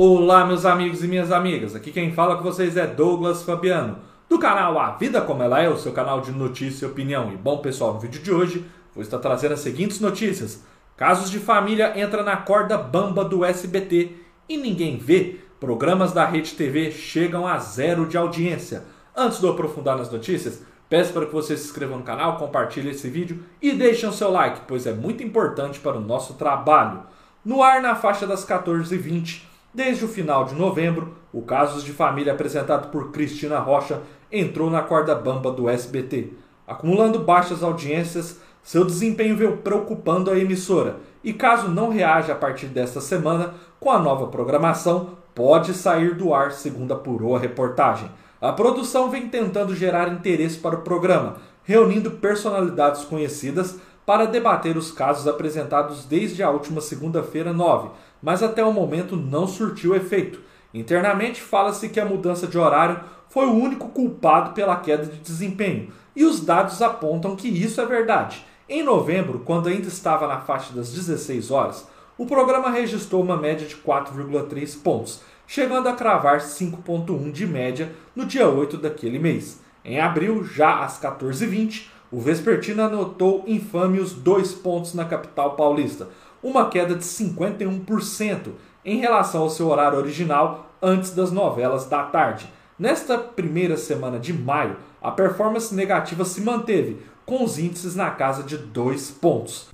Olá, meus amigos e minhas amigas. Aqui quem fala com vocês é Douglas Fabiano, do canal A Vida Como Ela É, o seu canal de notícia e opinião. E bom, pessoal, no vídeo de hoje vou estar trazendo as seguintes notícias: Casos de família entra na corda bamba do SBT e ninguém vê. Programas da Rede TV chegam a zero de audiência. Antes de eu aprofundar nas notícias, peço para que você se inscreva no canal, compartilhe esse vídeo e deixe o seu like, pois é muito importante para o nosso trabalho. No ar na faixa das 14h20 Desde o final de novembro, o Casos de Família apresentado por Cristina Rocha entrou na corda bamba do SBT. Acumulando baixas audiências, seu desempenho veio preocupando a emissora e, caso não reaja a partir desta semana, com a nova programação, pode sair do ar, segundo apurou a reportagem. A produção vem tentando gerar interesse para o programa, reunindo personalidades conhecidas para debater os casos apresentados desde a última segunda-feira 9 mas até o momento não surtiu efeito. Internamente, fala-se que a mudança de horário foi o único culpado pela queda de desempenho, e os dados apontam que isso é verdade. Em novembro, quando ainda estava na faixa das 16 horas, o programa registrou uma média de 4,3 pontos, chegando a cravar 5,1 de média no dia 8 daquele mês. Em abril, já às 14h20, o Vespertino anotou infâmios 2 pontos na capital paulista, uma queda de 51% em relação ao seu horário original antes das novelas da tarde. Nesta primeira semana de maio, a performance negativa se manteve, com os índices na casa de 2 pontos.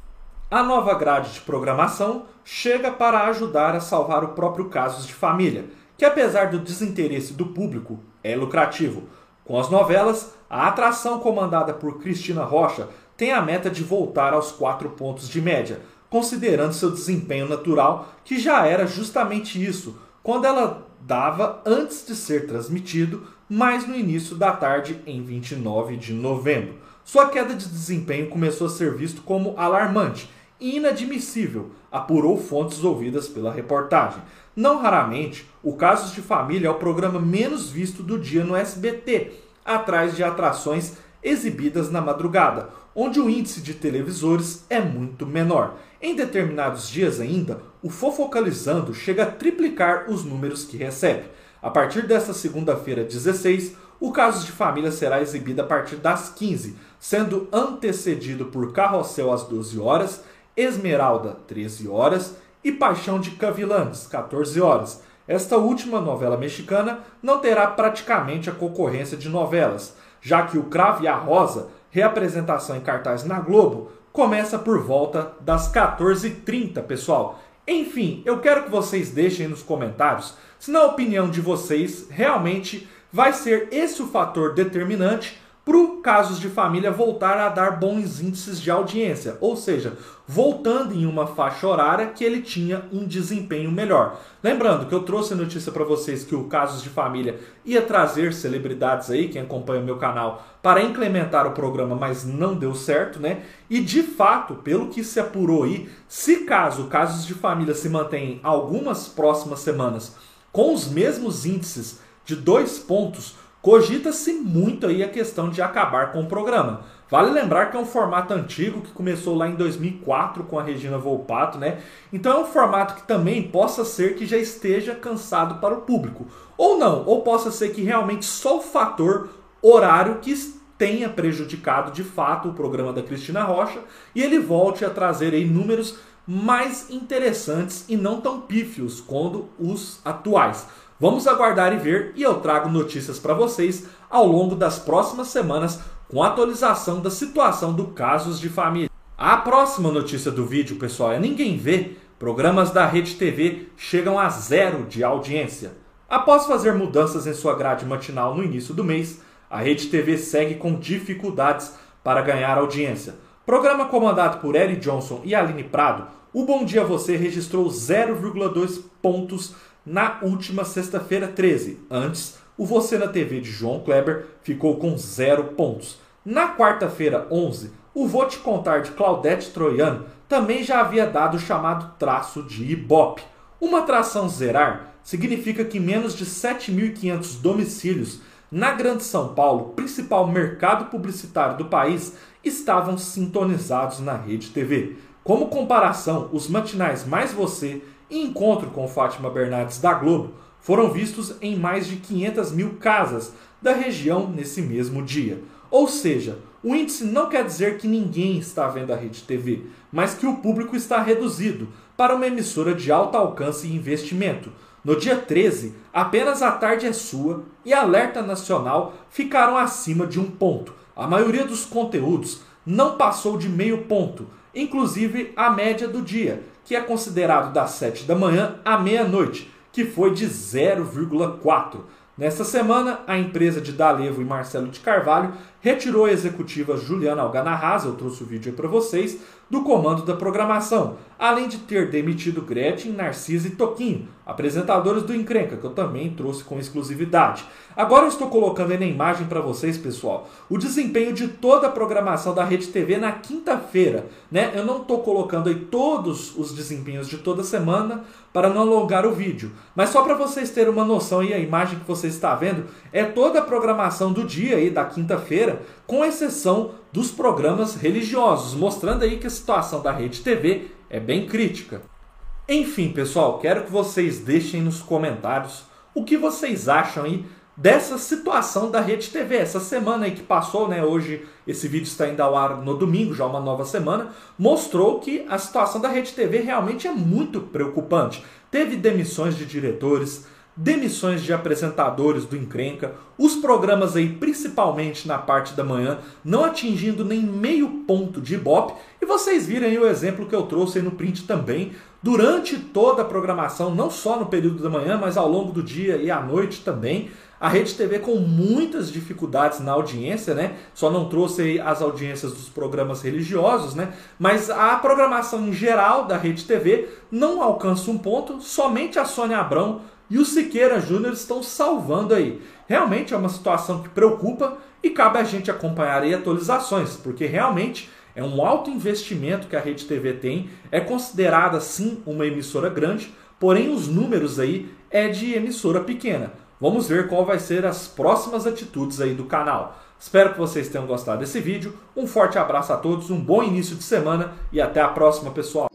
A nova grade de programação chega para ajudar a salvar o próprio Casos de Família, que apesar do desinteresse do público, é lucrativo. Com as novelas, a atração comandada por Cristina Rocha tem a meta de voltar aos 4 pontos de média, considerando seu desempenho natural, que já era justamente isso, quando ela dava antes de ser transmitido, mais no início da tarde em 29 de novembro. Sua queda de desempenho começou a ser visto como alarmante e inadmissível, apurou fontes ouvidas pela reportagem. Não raramente, o Casos de Família é o programa menos visto do dia no SBT, atrás de atrações exibidas na madrugada, onde o índice de televisores é muito menor. Em determinados dias ainda, o Fofocalizando chega a triplicar os números que recebe. A partir desta segunda-feira 16, o Casos de Família será exibido a partir das 15, sendo antecedido por Carrossel às 12 horas, Esmeralda 13 horas e Paixão de Cavilanes 14 horas. Esta última novela mexicana não terá praticamente a concorrência de novelas, já que o Cravo e a Rosa, reapresentação em cartaz na Globo, começa por volta das 14h30, pessoal. Enfim, eu quero que vocês deixem nos comentários se na opinião de vocês realmente vai ser esse o fator determinante para Casos de Família voltar a dar bons índices de audiência, ou seja, voltando em uma faixa horária que ele tinha um desempenho melhor. Lembrando que eu trouxe a notícia para vocês que o Casos de Família ia trazer celebridades aí, quem acompanha o meu canal, para implementar o programa, mas não deu certo, né? E de fato, pelo que se apurou aí, se caso Casos de Família se mantém algumas próximas semanas com os mesmos índices de dois pontos, cogita-se muito aí a questão de acabar com o programa. Vale lembrar que é um formato antigo que começou lá em 2004 com a Regina Volpato, né? Então é um formato que também possa ser que já esteja cansado para o público. Ou não, ou possa ser que realmente só o fator horário que tenha prejudicado de fato o programa da Cristina Rocha e ele volte a trazer aí números mais interessantes e não tão pífios quando os atuais. Vamos aguardar e ver e eu trago notícias para vocês ao longo das próximas semanas com atualização da situação do casos de família. A próxima notícia do vídeo, pessoal, é ninguém vê. Programas da Rede TV chegam a zero de audiência. Após fazer mudanças em sua grade matinal no início do mês, a Rede TV segue com dificuldades para ganhar audiência. Programa comandado por Eric Johnson e Aline Prado, o Bom Dia Você registrou 0,2 pontos na última sexta-feira 13. Antes, o Você na TV de João Kleber ficou com 0 pontos. Na quarta-feira 11, o Vou Te Contar de Claudete Troiano também já havia dado o chamado traço de Ibope. Uma tração zerar significa que menos de 7.500 domicílios na Grande São Paulo, principal mercado publicitário do país, estavam sintonizados na rede TV. Como comparação, os matinais Mais Você e encontro com Fátima Bernardes da Globo foram vistos em mais de 500 mil casas da região nesse mesmo dia. Ou seja, o índice não quer dizer que ninguém está vendo a Rede TV, mas que o público está reduzido para uma emissora de alto alcance e investimento. No dia 13, apenas A Tarde é Sua e Alerta Nacional ficaram acima de um ponto. A maioria dos conteúdos não passou de meio ponto, inclusive a média do dia, que é considerado das 7 da manhã à meia-noite, que foi de 0,4. Nesta semana, a empresa de Dalevo e Marcelo de Carvalho retirou a executiva Juliana Alganarraz, eu trouxe o vídeo aí para vocês, do comando da programação, além de ter demitido Gretchen, Narcisa e Toquinho, apresentadores do Encrenca, que eu também trouxe com exclusividade. Agora eu estou colocando aí na imagem para vocês, pessoal, o desempenho de toda a programação da Rede TV na quinta-feira. Né? Eu não estou colocando aí todos os desempenhos de toda semana para não alongar o vídeo, mas só para vocês terem uma noção aí, a imagem que você está vendo é toda a programação do dia aí, da quinta-feira, com exceção dos programas religiosos, mostrando aí que a situação da Rede TV é bem crítica. Enfim, pessoal, quero que vocês deixem nos comentários o que vocês acham aí dessa situação da Rede TV. Essa semana aí que passou, né? Hoje esse vídeo está indo ao ar no domingo, já uma nova semana, mostrou que a situação da Rede TV realmente é muito preocupante. Teve demissões de diretores, demissões de apresentadores do Encrenca, os programas aí, principalmente na parte da manhã, não atingindo nem meio ponto de Ibope, e vocês viram aí o exemplo que eu trouxe no print também, durante toda a programação, não só no período da manhã, mas ao longo do dia e à noite também, a Rede TV com muitas dificuldades na audiência, né? Só não trouxe as audiências dos programas religiosos, né? Mas a programação em geral da Rede TV não alcança um ponto, somente a Sônia Abrão e o Siqueira Júnior estão salvando aí. Realmente é uma situação que preocupa e cabe a gente acompanhar aí atualizações, porque realmente é um alto investimento que a Rede TV tem, é considerada sim uma emissora grande, porém os números aí é de emissora pequena. Vamos ver qual vai ser as próximas atitudes aí do canal. Espero que vocês tenham gostado desse vídeo. Um forte abraço a todos, um bom início de semana e até a próxima, pessoal.